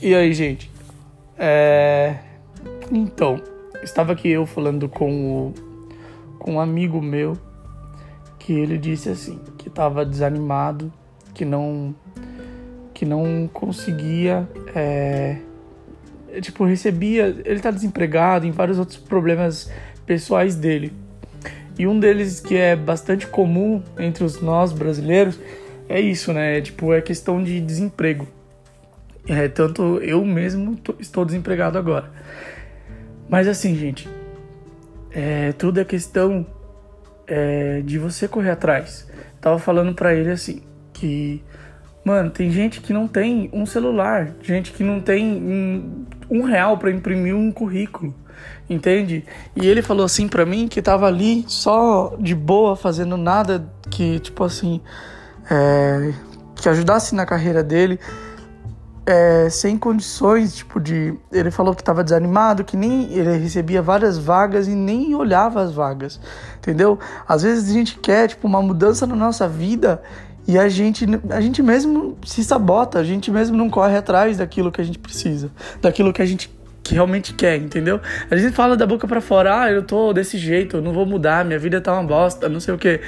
E aí, gente? É... Então, estava aqui eu falando com, o... com um amigo meu que ele disse assim, que estava desanimado, que não que não conseguia é... tipo recebia, ele tá desempregado, em vários outros problemas pessoais dele. E um deles que é bastante comum entre os nós brasileiros é isso, né? Tipo, é questão de desemprego. É, tanto eu mesmo tô, estou desempregado agora. Mas assim, gente, é, tudo é questão é, de você correr atrás. Tava falando para ele assim, que, mano, tem gente que não tem um celular, gente que não tem um, um real para imprimir um currículo, entende? E ele falou assim para mim que tava ali só de boa, fazendo nada que, tipo assim, é, que ajudasse na carreira dele é, sem condições, tipo, de. Ele falou que estava desanimado, que nem ele recebia várias vagas e nem olhava as vagas, entendeu? Às vezes a gente quer, tipo, uma mudança na nossa vida e a gente, a gente mesmo se sabota, a gente mesmo não corre atrás daquilo que a gente precisa, daquilo que a gente que realmente quer, entendeu? A gente fala da boca para fora, ah, eu tô desse jeito, eu não vou mudar, minha vida tá uma bosta, não sei o quê.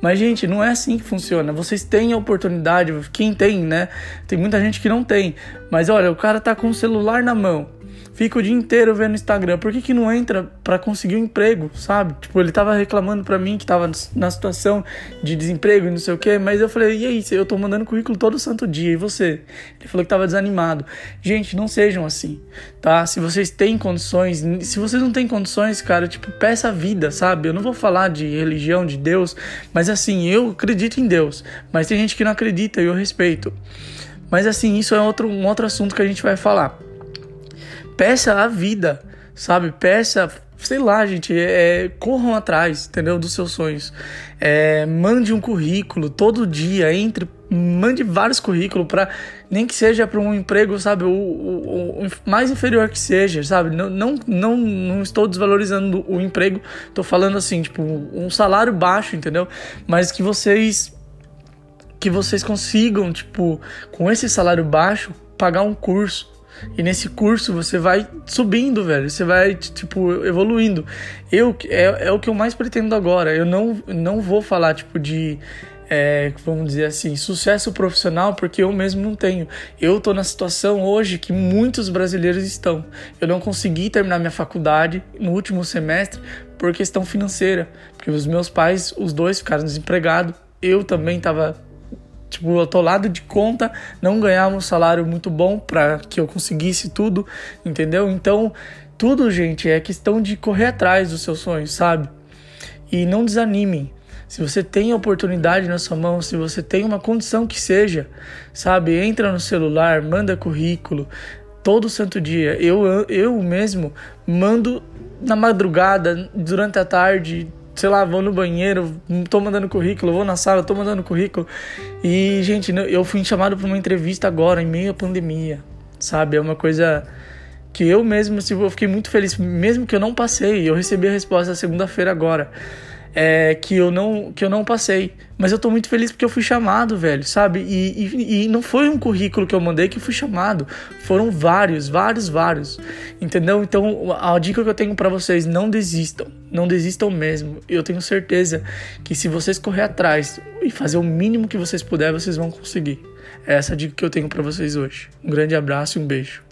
Mas, gente, não é assim que funciona. Vocês têm a oportunidade, quem tem, né? Tem muita gente que não tem. Mas olha, o cara tá com o celular na mão fica o dia inteiro vendo Instagram. Por que, que não entra para conseguir um emprego, sabe? Tipo, ele tava reclamando para mim que tava na situação de desemprego e não sei o que, mas eu falei, e aí, eu tô mandando currículo todo santo dia, e você? Ele falou que tava desanimado. Gente, não sejam assim, tá? Se vocês têm condições, se vocês não têm condições, cara, tipo, peça a vida, sabe? Eu não vou falar de religião, de Deus, mas assim, eu acredito em Deus, mas tem gente que não acredita e eu respeito. Mas assim, isso é outro, um outro assunto que a gente vai falar peça a vida, sabe? Peça, sei lá, gente, é, corram atrás, entendeu? Dos seus sonhos. É, mande um currículo todo dia, entre, mande vários currículos para nem que seja para um emprego, sabe, o, o, o, mais inferior que seja, sabe? Não, não, não, não estou desvalorizando o emprego, estou falando assim, tipo, um salário baixo, entendeu? Mas que vocês que vocês consigam, tipo, com esse salário baixo, pagar um curso, e nesse curso você vai subindo, velho. Você vai, tipo, evoluindo. Eu, é, é o que eu mais pretendo agora. Eu não, não vou falar, tipo, de. É, vamos dizer assim, sucesso profissional, porque eu mesmo não tenho. Eu tô na situação hoje que muitos brasileiros estão. Eu não consegui terminar minha faculdade no último semestre por questão financeira, porque os meus pais, os dois, ficaram desempregados. Eu também estava Tipo, eu tô lado de conta, não ganhava um salário muito bom para que eu conseguisse tudo, entendeu? Então, tudo, gente, é questão de correr atrás dos seus sonhos, sabe? E não desanimem. Se você tem oportunidade na sua mão, se você tem uma condição que seja, sabe? Entra no celular, manda currículo, todo santo dia. Eu, eu mesmo mando na madrugada, durante a tarde, sei lá, vou no banheiro, tô mandando currículo, vou na sala, tô mandando currículo. E, gente, eu fui chamado para uma entrevista agora, em meio à pandemia, sabe? É uma coisa que eu mesmo, assim, eu fiquei muito feliz, mesmo que eu não passei, eu recebi a resposta segunda-feira agora é, que, eu não, que eu não passei. Mas eu tô muito feliz porque eu fui chamado, velho, sabe? E, e, e, não foi um currículo que eu mandei que fui chamado. Foram vários, vários, vários. Entendeu? Então, a dica que eu tenho para vocês, não desistam. Não desistam mesmo. Eu tenho certeza que se vocês correr atrás e fazer o mínimo que vocês puderem, vocês vão conseguir. É essa a dica que eu tenho para vocês hoje. Um grande abraço e um beijo.